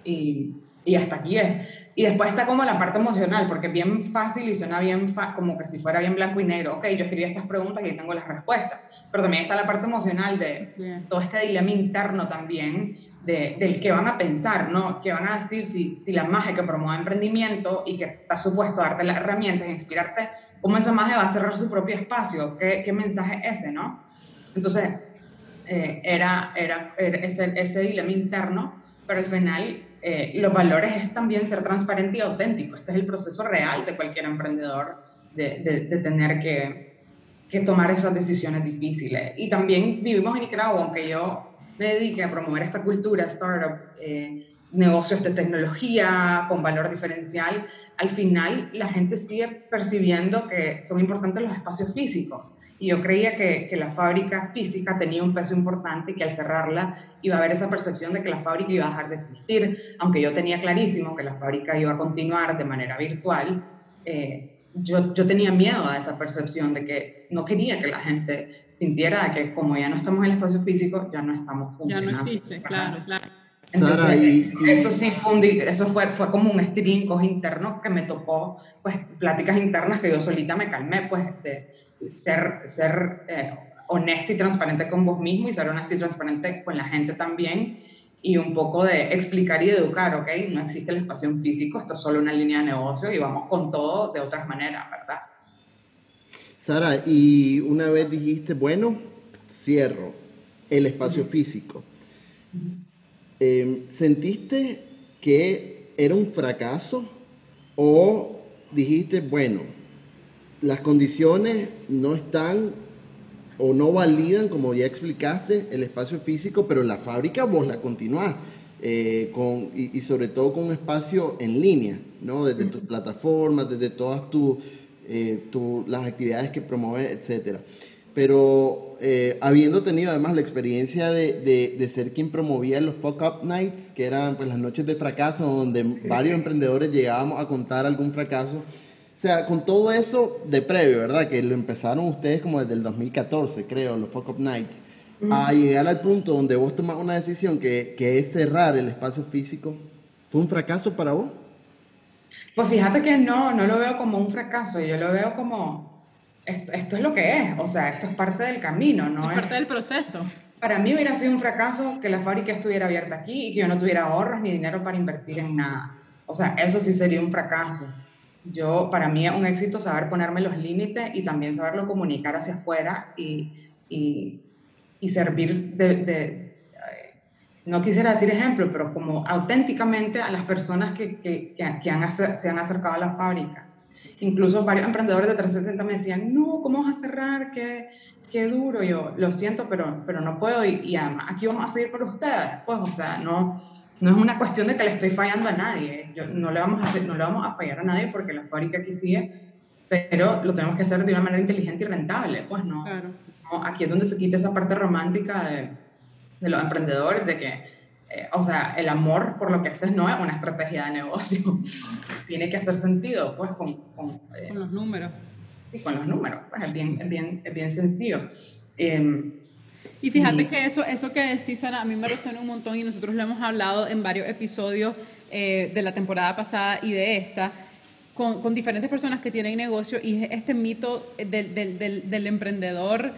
y y hasta aquí es. Y después está como la parte emocional, porque es bien fácil y suena bien como que si fuera bien blanco y negro. Ok, yo escribí estas preguntas y ahí tengo las respuestas. Pero también está la parte emocional de todo este dilema interno también, de, del que van a pensar, ¿no? ¿Qué van a decir si, si la magia que promueve emprendimiento y que está supuesto a darte las herramientas, inspirarte, cómo esa magia va a cerrar su propio espacio? ¿Qué, qué mensaje es ese, no? Entonces, eh, era, era, ese, ese, dilema interno, pero al final eh, los valores es también ser transparente y auténtico. Este es el proceso real de cualquier emprendedor, de, de, tener que, que, tomar esas decisiones difíciles. Y también vivimos en Nicaragua, aunque yo me dedique a promover esta cultura startup, eh, negocios de tecnología con valor diferencial, al final la gente sigue percibiendo que son importantes los espacios físicos. Y yo creía que, que, la fábrica física tenía un peso importante y que al cerrarla iba a haber esa percepción de que la fábrica iba a dejar de existir, aunque yo tenía clarísimo que la fábrica iba a continuar de manera virtual. Eh, yo, yo, tenía miedo a esa percepción de que no quería que la gente sintiera que como ya no estamos en el espacio físico, ya no estamos funcionando. Ya no existe, claro, claro. Eso sí fue, un, eso fue, fue como un estirinco interno que me tocó, pues, pláticas internas que yo solita me calmé, pues, de ser, ser eh, honesta y transparente con vos mismo y ser honesta y transparente con la gente también y un poco de explicar y educar, ¿ok? No existe el espacio físico, esto es solo una línea de negocio y vamos con todo de otras maneras, ¿verdad? Sara, y una vez dijiste, bueno, cierro el espacio físico. Em, ¿Sentiste que era un fracaso o dijiste, bueno, las condiciones no están o no validan, como ya explicaste, el espacio físico, pero la fábrica vos la continuás, eh, con, y, sobre todo con un espacio en línea, ¿no? Desde tus plataformas, desde todas tus, eh, las actividades que promueves, etcétera pero eh, habiendo tenido además la experiencia de, de, ser quien promovía los Fuck Up Nights, que eran pues las noches de fracaso, donde varios emprendedores llegábamos a contar algún fracaso. O sea, con todo eso de previo, ¿verdad? Que lo empezaron ustedes como desde el 2014, creo, los Fuck Up Nights, a llegar al punto donde vos tomás una decisión que, que es cerrar el espacio físico, ¿fue un fracaso para vos? Pues fíjate que no, no lo veo como un fracaso, yo lo veo como esto, es lo que es, o sea, esto es parte del camino, ¿no? Es parte del proceso. Para mí hubiera sido un fracaso que la fábrica estuviera abierta aquí y que yo no tuviera ahorros ni dinero para invertir en nada. O sea, eso sí sería un fracaso. Yo, para mí es un éxito saber ponerme los límites y también saberlo comunicar hacia afuera y, y, y servir de, de, no quisiera decir ejemplo, pero como auténticamente a las personas que, que, que, han, se han acercado a la fábrica. Incluso varios emprendedores de 360 me decían, no, ¿cómo vas a cerrar? Qué, qué duro. Yo, lo siento, pero, pero no puedo y, y, además aquí vamos a seguir por ustedes. Pues, o sea, no, no es una cuestión de que le estoy fallando a nadie. Yo, no, le vamos a hacer, no le vamos a fallar a nadie porque la fábrica aquí sigue, pero lo tenemos que hacer de una manera inteligente y rentable. Pues no, no aquí es donde se quita esa parte romántica de, de los emprendedores, de que eh, o sea, el amor por lo que haces no es una estrategia de negocio. Tiene que hacer sentido, pues, con, con, eh, los números. Y con los números, pues, es bien, es bien, es bien sencillo. Em, y fíjate que eso, eso que decís, Sara, a mí me resuena un montón y nosotros lo hemos hablado en varios episodios eh, de la temporada pasada y de esta, con, con, diferentes personas que tienen negocio y este mito del, del, del, del emprendedor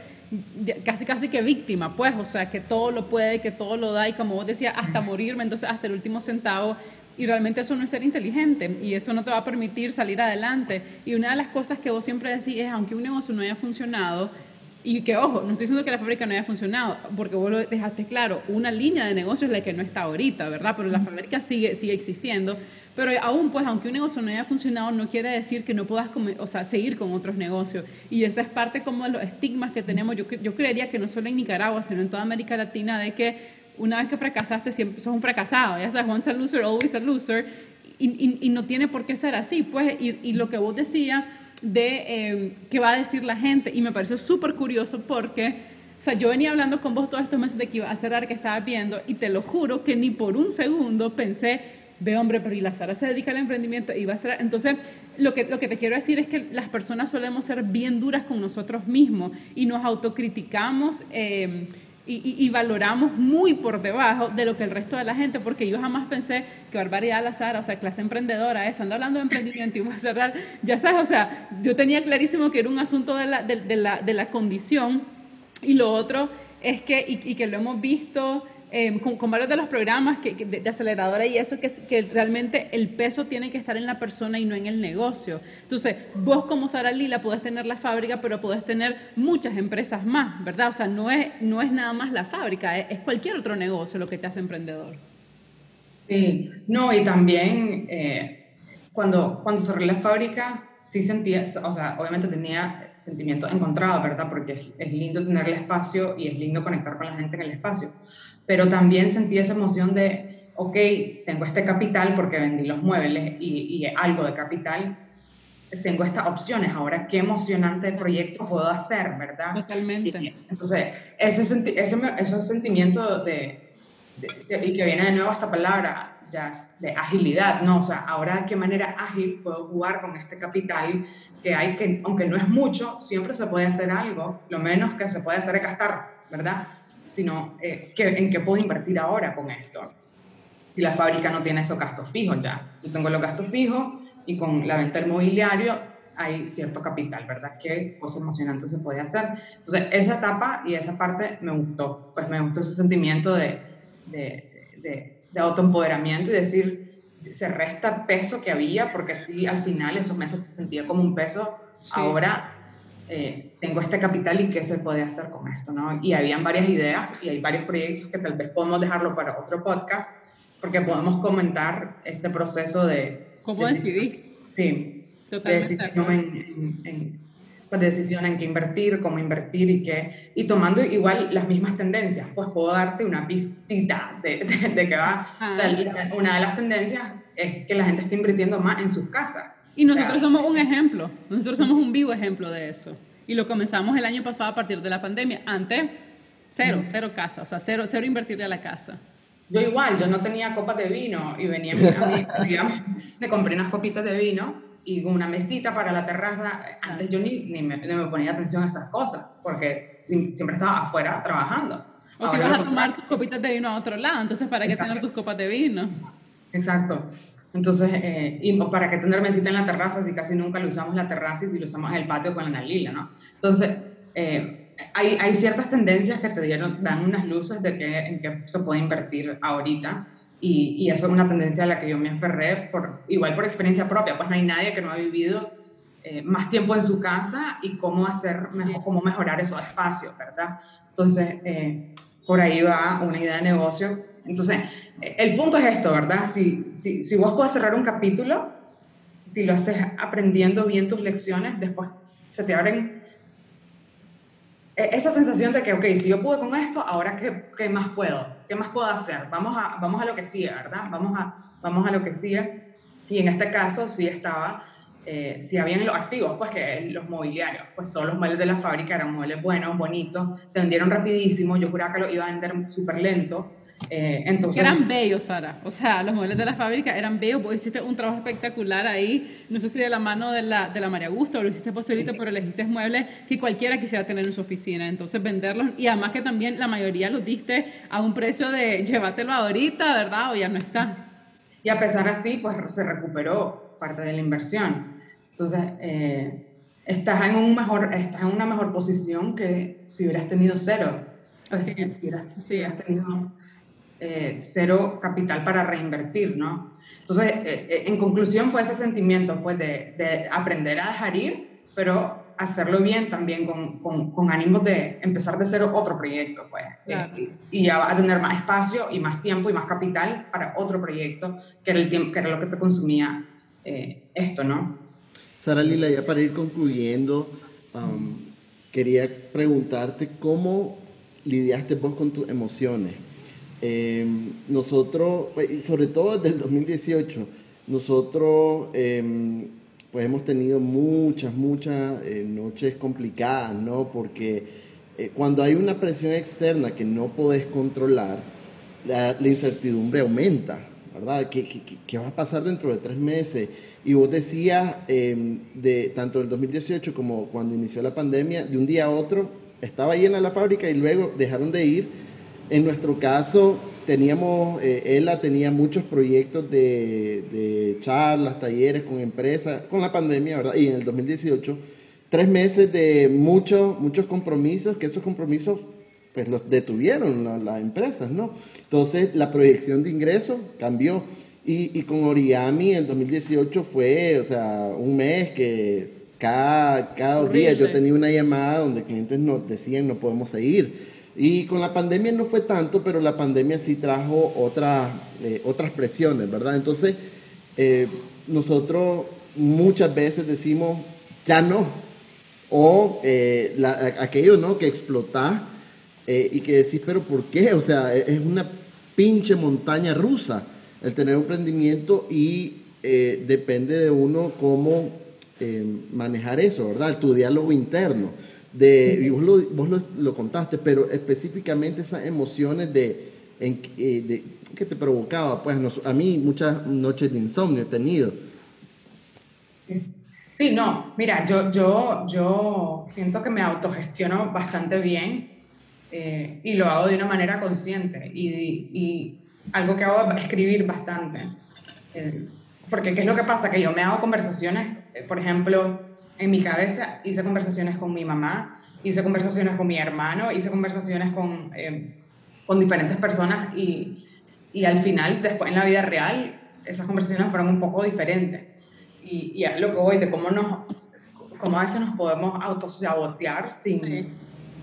casi casi que víctima, pues, o sea, que todo lo puede, que todo lo da y como vos decías, hasta morirme, entonces hasta el último centavo. Y realmente eso no es ser inteligente y eso no te va a permitir salir adelante. Y una de las cosas que vos siempre decís es, aunque un negocio no haya funcionado, y que, ojo, no estoy diciendo que la fábrica no haya funcionado, porque vos lo dejaste claro, una línea de negocio es la que no está ahorita, ¿verdad? Pero la fábrica sigue, sigue existiendo. Pero aún, pues, aunque un negocio no haya funcionado, no quiere decir que no puedas o sea, seguir con otros negocios. Y esa es parte como de los estigmas que tenemos. Yo, yo creería que no solo en Nicaragua, sino en toda América Latina, de que una vez que fracasaste, siempre sos un fracasado. Ya sabes, once a loser, always a loser. Y, y, no tiene por qué ser así, pues. Y, y lo que vos decías de eh, qué va a decir la gente. Y me pareció súper curioso porque... O sea, yo venía hablando con vos todos estos meses de que iba a cerrar, que estaba viendo, y te lo juro que ni por un segundo pensé, ve hombre, pero y la Sara se dedica al emprendimiento y va a ser... Entonces, lo que, lo que te quiero decir es que las personas solemos ser bien duras con nosotros mismos y nos autocriticamos eh, y, valoramos muy por debajo de lo que el resto de la gente, porque yo jamás pensé que barbaridad la Sara, o sea, clase emprendedora esa, anda hablando de emprendimiento y va a cerrar, ya sabes, o sea, yo tenía clarísimo que era un asunto de la, de, la, de la condición y lo otro es que, y que lo hemos visto eh, con, varios de los programas que, de, aceleradora y eso, que, que realmente el peso tiene que estar en la persona y no en el negocio. Entonces, vos como Sara Lila podés tener la fábrica, pero podés tener muchas empresas más, ¿verdad? O sea, no es, no es nada más la fábrica, es, cualquier otro negocio lo que te hace emprendedor. Sí, no, y también eh, cuando, cuando cerré la fábrica, sí sentía, o sea, obviamente tenía sentimientos encontrados, ¿verdad? Porque es, lindo tener el espacio y es lindo conectar con la gente en el espacio. Pero también sentí esa emoción de, ok, tengo este capital porque vendí los muebles y, y algo de capital, tengo estas opciones, ahora qué emocionante proyecto puedo hacer, ¿verdad? Totalmente. entonces, ese, ese, ese sentimiento de, de, y que viene de nuevo esta palabra, de agilidad, ¿no? O sea, ahora de qué manera ágil puedo jugar con este capital que hay que, aunque no es mucho, siempre se puede hacer algo, lo menos que se puede hacer es gastar, ¿verdad? Sino, eh, ¿en qué puedo invertir ahora con esto? Si la fábrica no tiene esos gastos fijos ya, yo tengo los gastos fijos y con la venta del mobiliario hay cierto capital, ¿verdad? ¿Qué cosa emocionante se puede hacer? Entonces, esa etapa y esa parte me gustó, pues me gustó ese sentimiento de, de, de de autoempoderamiento y decir, se resta peso que había, porque sí, al final esos meses se sentía como un peso, ahora eh, tengo este capital y qué se puede hacer con esto, ¿no? Y habían varias ideas y hay varios proyectos que tal vez podemos dejarlo para otro podcast, porque podemos comentar este proceso de... ¿Cómo decidir? Sí, Totalmente. de en pues, decisión en qué invertir, cómo invertir y qué, y tomando igual las mismas tendencias, pues puedo darte una pistita de, de, que va, ah. una de las tendencias es que la gente está invirtiendo más en sus casas. Y nosotros somos un ejemplo, nosotros somos un vivo ejemplo de eso. Y lo comenzamos el año pasado a partir de la pandemia. Antes, cero, cero casa, o sea, cero, cero invertirle a la casa. Yo igual, yo no tenía copas de vino y venía a mi, digamos, me compré unas copitas de vino y una mesita para la terraza. Antes yo ni, ni, me, me, ponía atención a esas cosas, porque siempre estaba afuera trabajando. O te ibas a tomar tus copitas de vino a otro lado, entonces ¿para qué tener tus copas de vino? Exacto. Entonces, eh, y ¿para qué tener mesita en la terraza si casi nunca lo usamos la terraza y si lo usamos en el patio con la nalila, ¿no? Entonces, eh, hay, hay, ciertas tendencias que te dieron, dan unas luces de que, en qué se puede invertir ahorita y, eso es una tendencia a la que yo me aferré, por, igual por experiencia propia, pues no hay nadie que no ha vivido eh, más tiempo en su casa y cómo hacer, mejor, cómo mejorar esos espacios, ¿verdad? Entonces, eh, por ahí va una idea de negocio. Entonces, el punto es esto, ¿verdad? Si, si, si vos puedes cerrar un capítulo, si lo haces aprendiendo bien tus lecciones, después se te abren e-, esa sensación de que, ok, si yo pude con esto, ahora qué, qué, más puedo, qué más puedo hacer, vamos a, vamos a lo que sigue, ¿verdad? Vamos a, vamos a lo que sigue. Y en este caso sí estaba, eh, sí habían los activos, pues que los mobiliarios, pues todos los muebles de la fábrica eran muebles buenos, bonitos, se vendieron rapidísimo, yo juraba que lo iba a vender súper lento, eh, entonces, eran bellos, Sara. O sea, los muebles de la fábrica eran bellos. Vos hiciste un trabajo espectacular ahí. No sé si de la mano de la, de la María Augusta o lo hiciste posibilito, pero elegiste muebles que cualquiera quisiera tener en su oficina. Entonces, venderlos. Y además que también la mayoría los diste a un precio de llévatelo ahorita, ¿verdad? O ya no está. Y a pesar así, pues se recuperó parte de la inversión. Entonces, eh, estás, en un mejor, estás en una mejor posición que si hubieras tenido cero. Así, si hubieras, si hubieras tenido eh, cero capital para reinvertir, ¿no? Entonces, eh, eh, en conclusión fue ese sentimiento, pues, de, aprender a dejar ir, pero hacerlo bien también con, con, ánimos de empezar de cero otro proyecto, pues. y, ya va a tener más espacio y más tiempo y más capital para otro proyecto, que era, el tiempo, que era lo que te consumía esto, ¿no? Sara Lila, ya para ir concluyendo, um, quería preguntarte cómo lidiaste vos con tus emociones Em, nosotros, pues, sobre todo desde el 2018, nosotros em, pues hemos tenido muchas, muchas eh, noches complicadas, ¿no? Porque eh, cuando hay una presión externa que no podés controlar, la, incertidumbre aumenta, ¿verdad? ¿Qué, ¿Qué, va a pasar dentro de tres meses? Y vos decías, em, de tanto el 2018 como cuando inició la pandemia, de un día a otro estaba llena la fábrica y luego dejaron de ir en nuestro caso, teníamos, eh, ella tenía muchos proyectos de, charlas, talleres con empresas, con la pandemia, ¿verdad? Y en el 2018, tres meses de muchos, muchos compromisos, que esos compromisos pues los detuvieron las empresas, ¿no? Entonces la proyección de ingresos cambió. Y, y con Oriami en 2018 fue, o sea, un mes que cada, cada dos días yo tenía una llamada donde clientes nos decían no podemos seguir. Y con la pandemia no fue tanto, pero la pandemia sí trajo otras, eh, otras presiones, ¿verdad? Entonces, eh, nosotros muchas veces decimos, ya no. O eh, aquello, ¿no? Que explotás y que decís, pero ¿por qué? O sea, e, es una pinche montaña rusa el tener un emprendimiento y depende de uno cómo manejar eso, ¿verdad? Tu diálogo interno de, vos, lo, vos lo, contaste, pero específicamente esas emociones de, en, eh, de que te provocaba, pues a mí muchas noches de insomnio he tenido. Sí, no, mira, yo, yo, yo siento que me autogestiono bastante bien eh, y lo hago de una manera consciente y, y, algo que hago es escribir bastante. Eh, porque ¿qué es lo que pasa? Que yo me hago conversaciones, por ejemplo, en mi cabeza hice conversaciones con mi mamá, hice conversaciones con mi hermano, hice conversaciones con, eh, con diferentes personas y, y, al final, después en la vida real, esas conversaciones fueron un poco diferentes. Y, y es lo que voy de cómo, nos, cómo a veces nos podemos autosabotear sin,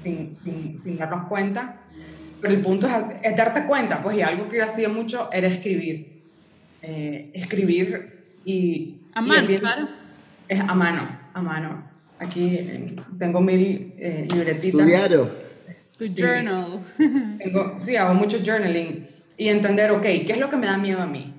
sin, sin, darnos cuenta. Pero el punto es, darte cuenta, pues, y algo que yo hacía mucho era escribir. Eh, escribir y... A mano, claro. Es a mano a mano. Aquí eh, tengo mil eh, libretitas. Tu diario. Tu journal. Tengo, sí, hago mucho journaling. Y entender, ok, ¿qué es lo que me da miedo a mí?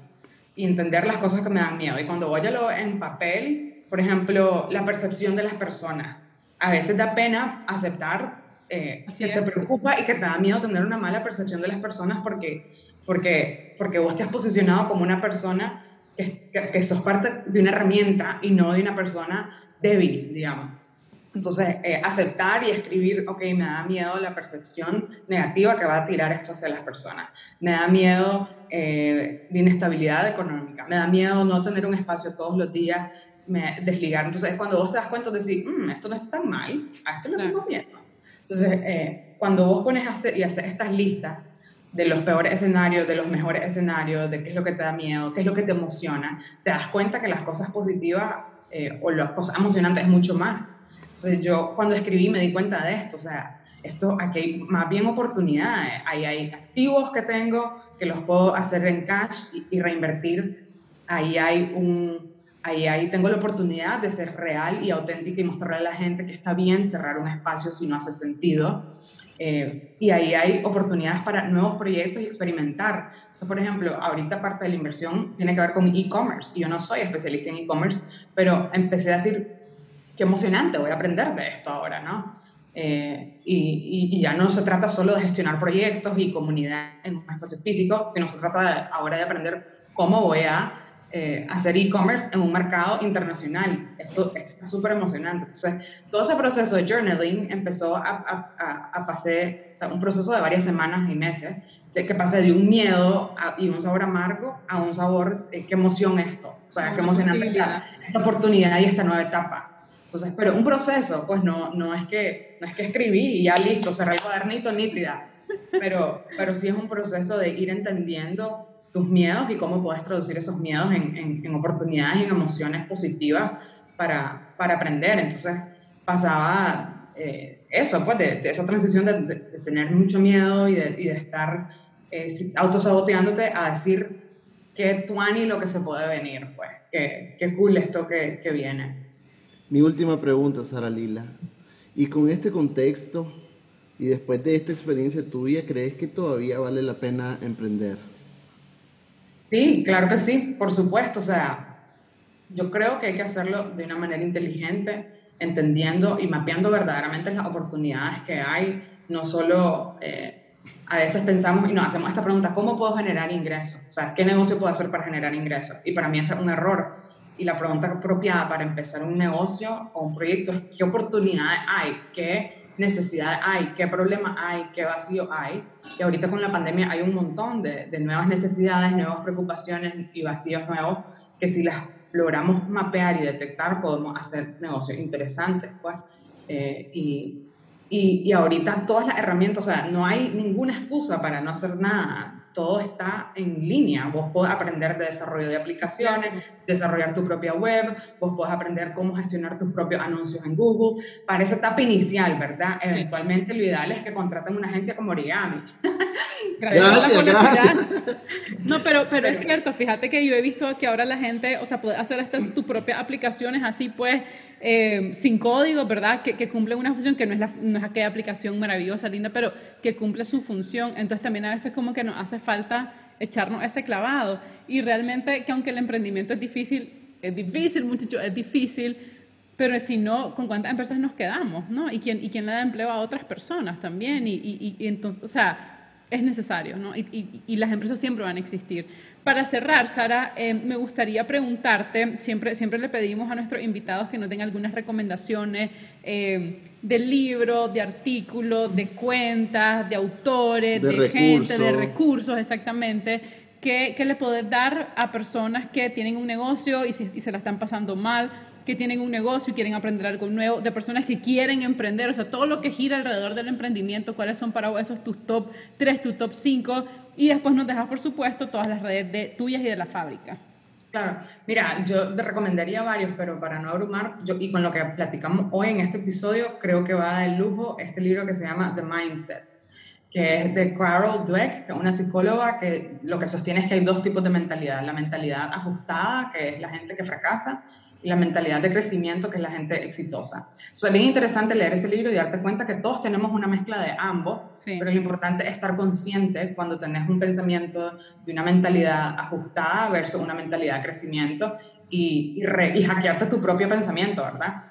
Y entender las cosas que me dan miedo. Y cuando voy a lo en papel, por ejemplo, la percepción de las personas. A veces da pena aceptar eh, que te preocupa y que te da miedo tener una mala percepción de las personas porque, porque, porque vos te has posicionado como una persona que, que, que sos parte de una herramienta y no de una persona débil, digamos. Entonces, eh, aceptar y escribir, ok, me da miedo la percepción negativa que va a tirar esto hacia las personas. Me da miedo eh, la inestabilidad económica. Me da miedo no tener un espacio todos los días, me, desligar. Entonces, es cuando vos te das cuenta de decir, mm, esto no es tan mal, a esto no tengo miedo. Entonces, eh, cuando vos pones hacer, y hacer estas listas de los peores escenarios, de los mejores escenarios, de qué es lo que te da miedo, qué es lo que te emociona, te das cuenta que las cosas positivas eh, o las cosas emocionantes es mucho más. Entonces yo cuando escribí me di cuenta de esto, o sea, esto aquí hay más bien oportunidades, ahí hay activos que tengo que los puedo hacer en cash y, reinvertir, ahí hay un, ahí, ahí tengo la oportunidad de ser real y auténtica y mostrarle a la gente que está bien cerrar un espacio si no hace sentido. Eh, y ahí hay oportunidades para nuevos proyectos y experimentar. por ejemplo, ahorita parte de la inversión tiene que ver con e-commerce. Yo no soy especialista en e-commerce, pero empecé a decir, qué emocionante, voy a aprender de esto ahora, ¿no? Eh, y, ya no se trata solo de gestionar proyectos y comunidad en un espacio físico, sino se trata ahora de aprender cómo voy a eh, hacer e-commerce en un mercado internacional. Esto, esto está súper emocionante. Entonces, todo ese proceso de journaling empezó a, a, a, pasar, o sea, un proceso de varias semanas y meses, de que pasé de un miedo y un sabor amargo a un sabor, de qué emoción esto, o sea, qué emocionante esta, esta oportunidad y esta nueva etapa. Entonces, pero un proceso, pues no, no, es que, no es que escribí y ya listo, cerré el cuadernito nítida, pero, pero sí es un proceso de ir entendiendo tus miedos y cómo puedes traducir esos miedos en, oportunidades y en emociones positivas para, aprender. Entonces pasaba eh, eso, pues de, esa transición de, tener mucho miedo y de, de estar eh, autosaboteándote a decir que y lo que se puede venir, pues, que, que cool esto que, que viene. Mi última pregunta, Sara Lila. Y con este contexto y después de esta experiencia tuya, ¿crees que todavía vale la pena emprender? Sí, claro que sí, por supuesto. O sea, yo creo que hay que hacerlo de una manera inteligente, entendiendo y mapeando verdaderamente las oportunidades que hay. No solo, eh, a veces pensamos y nos hacemos esta pregunta, ¿cómo puedo generar ingresos? O sea, ¿qué negocio puedo hacer para generar ingresos? Y para mí es un error. Y la pregunta apropiada para empezar un negocio o un proyecto es, ¿qué oportunidades hay? ¿Qué necesidad hay, qué problema hay, qué vacío hay. Y ahorita con la pandemia hay un montón de, de nuevas necesidades, nuevas preocupaciones y vacíos nuevos que si las logramos mapear y detectar podemos hacer negocios interesantes. Pues. Eh, y, Y, y ahorita todas las herramientas, o sea, no hay ninguna excusa para no hacer nada todo está en línea. Vos podés aprender de desarrollo de aplicaciones, desarrollar tu propia web, vos podés aprender cómo gestionar tus propios anuncios en Google. Para esa etapa inicial, ¿verdad? Eventualmente lo ideal es que contraten una agencia como Origami. Gracias, gracias. No, pero, pero es cierto, fíjate que yo he visto que ahora la gente, o sea, puede hacer estas tus propias aplicaciones así pues eh, sin código, ¿verdad? Que, cumple una función que no es, la, no es aquella aplicación maravillosa, linda, pero que cumple su función. Entonces también a veces como que nos hace falta echarnos ese clavado. Y realmente que aunque el emprendimiento es difícil, es difícil, muchachos, es difícil, pero si no, ¿con cuántas empresas nos quedamos? ¿no? ¿Y quién, y quién le da empleo a otras personas también? Y entonces, o sea, es necesario, ¿no? Y, las empresas siempre van a existir. Para cerrar, Sara, eh, me gustaría preguntarte, siempre, siempre le pedimos a nuestros invitados que nos den algunas recomendaciones eh, de libros, de artículos, de cuentas, de autores, de, gente, de recursos, exactamente. ¿Qué, ¿Qué, le podés dar a personas que tienen un negocio y, y se la están pasando mal? Que tienen un negocio y quieren aprender algo nuevo, de personas que quieren emprender, o sea, todo lo que gira alrededor del emprendimiento, cuáles son para esos tus top 3, tus top 5, y después nos dejas, por supuesto, todas las redes de, tuyas y de la fábrica. Claro, mira, yo te recomendaría varios, pero para no abrumar, yo, y con lo que platicamos hoy en este episodio, creo que va de lujo este libro que se llama The Mindset, que es de Carol Dweck, que es una psicóloga que lo que sostiene es que hay dos tipos de mentalidad, la mentalidad ajustada, que es la gente que fracasa, la mentalidad de crecimiento, que es la gente exitosa. es bien interesante leer ese libro y darte cuenta que todos tenemos una mezcla de ambos, pero lo importante es estar consciente cuando tenés un pensamiento de una mentalidad ajustada versus una mentalidad de crecimiento y, y, hackearte tu propio pensamiento, ¿verdad?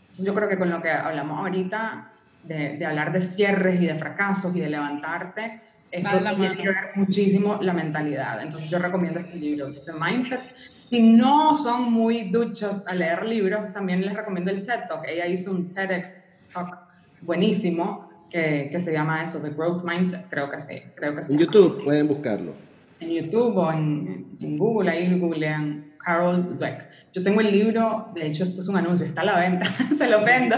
Entonces yo creo que con lo que hablamos ahorita, de, de hablar de cierres y de fracasos y de levantarte, eso tiene que ver muchísimo la mentalidad. Entonces yo recomiendo este libro, The Mindset, si no son muy duchos a leer libros, también les recomiendo el TED Talk. Ella hizo un TEDx Talk buenísimo que, que se llama eso, The Growth Mindset, creo que sí. Creo que en YouTube pueden buscarlo. En YouTube o en, en Google, ahí googlean Carol Dweck. Yo tengo el libro, de hecho esto es un anuncio, está a la venta, se lo vendo.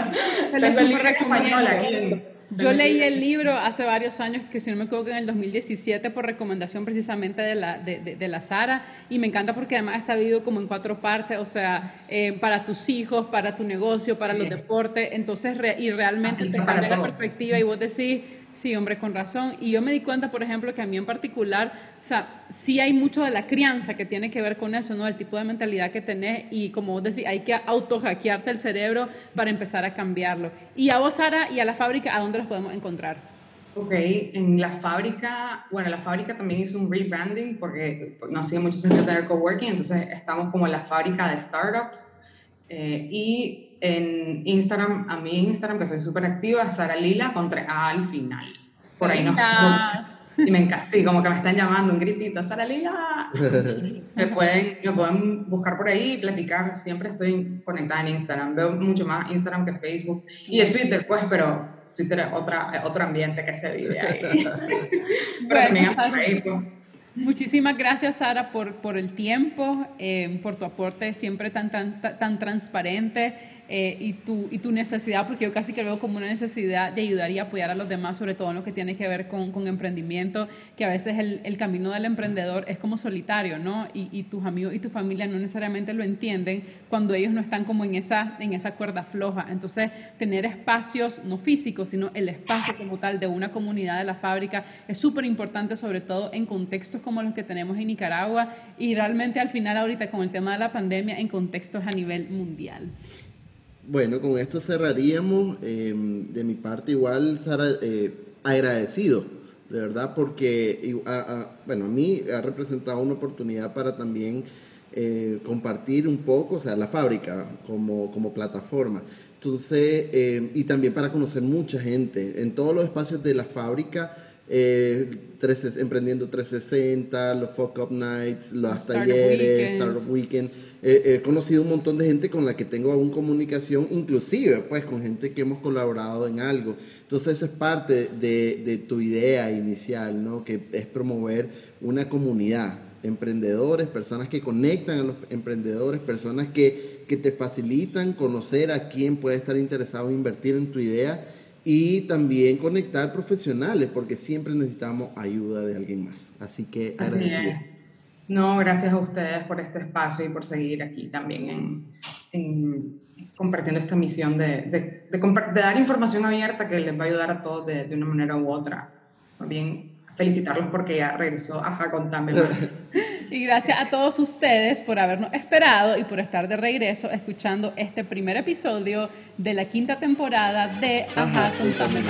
Se lo tengo el español aquí. Yo leí el libro hace varios años, que si no me equivoco, en el 2017, por recomendación precisamente de la, de, de, la Sara, y me encanta porque además está dividido como en cuatro partes, o sea, eh, para tus hijos, para tu negocio, para los deportes, entonces, y realmente te cambia la perspectiva y vos decís Sí, hombre, con razón. Y yo me di cuenta, por ejemplo, que a mí en particular, o sea, sí hay mucho de la crianza que tiene que ver con eso, ¿no? El tipo de mentalidad que tenés y como vos decís, hay que auto-hackearte el cerebro para empezar a cambiarlo. Y a vos, Sara, y a la fábrica, ¿a dónde los podemos encontrar? Ok, en la fábrica, bueno, la fábrica también hizo un rebranding porque no hacía mucho sentido tener coworking, entonces estamos como la fábrica de startups. Eh, y en Instagram, a mi Instagram, que soy súper activa, Sara Lila, con A al final. Por ahí no. Y me encanta, sí, como que me están llamando un gritito, Sara Lila. me, pueden, me pueden buscar por ahí y platicar. Siempre estoy conectada en Instagram. Veo mucho más Instagram que Facebook. Y en Twitter, pues, pero Twitter es otra, otro ambiente que se vive ahí. pero también Facebook. Muchísimas gracias, Sara, por, por el tiempo, eh, por tu aporte siempre tan, tan, tan transparente. Eh, y, tu, y tu necesidad, porque yo casi que veo como una necesidad de ayudar y apoyar a los demás, sobre todo en lo que tiene que ver con, con emprendimiento, que a veces el, el, camino del emprendedor es como solitario, ¿no? Y, y, tus amigos y tu familia no necesariamente lo entienden cuando ellos no están como en esa, en esa cuerda floja. Entonces, tener espacios, no físicos, sino el espacio como tal de una comunidad de la fábrica es súper importante, sobre todo en contextos como los que tenemos en Nicaragua y realmente al final ahorita con el tema de la pandemia en contextos a nivel mundial. Bueno, con esto cerraríamos. Em, de mi parte, igual, Sara, eh, agradecido, de verdad, porque, a, bueno, a mí ha representado una oportunidad para también eh, compartir un poco, o sea, la fábrica como, como plataforma. Entonces, em, y también para conocer mucha gente. En todos los espacios de la fábrica eh, Emprendiendo 360, los Fuck Up Nights, los talleres, Startup Weekend. he conocido un montón de gente con la que tengo aún comunicación, inclusive pues con gente que hemos colaborado en algo. Entonces eso es parte de, de tu idea inicial, ¿no? que es promover una comunidad, emprendedores, personas que conectan a los emprendedores, personas que, que te facilitan conocer a quién puede estar interesado en invertir en tu idea y también conectar profesionales, porque siempre necesitamos ayuda de alguien más. Así que agradecido. No, gracias a ustedes por este espacio y por seguir aquí también en, compartiendo esta misión de, de, dar información abierta que les va a ayudar a todos de, una manera u otra. También felicitarlos porque ya regresó a Contame Y gracias a todos ustedes por habernos esperado y por estar de regreso escuchando este primer episodio de la quinta temporada de Ajá, Contame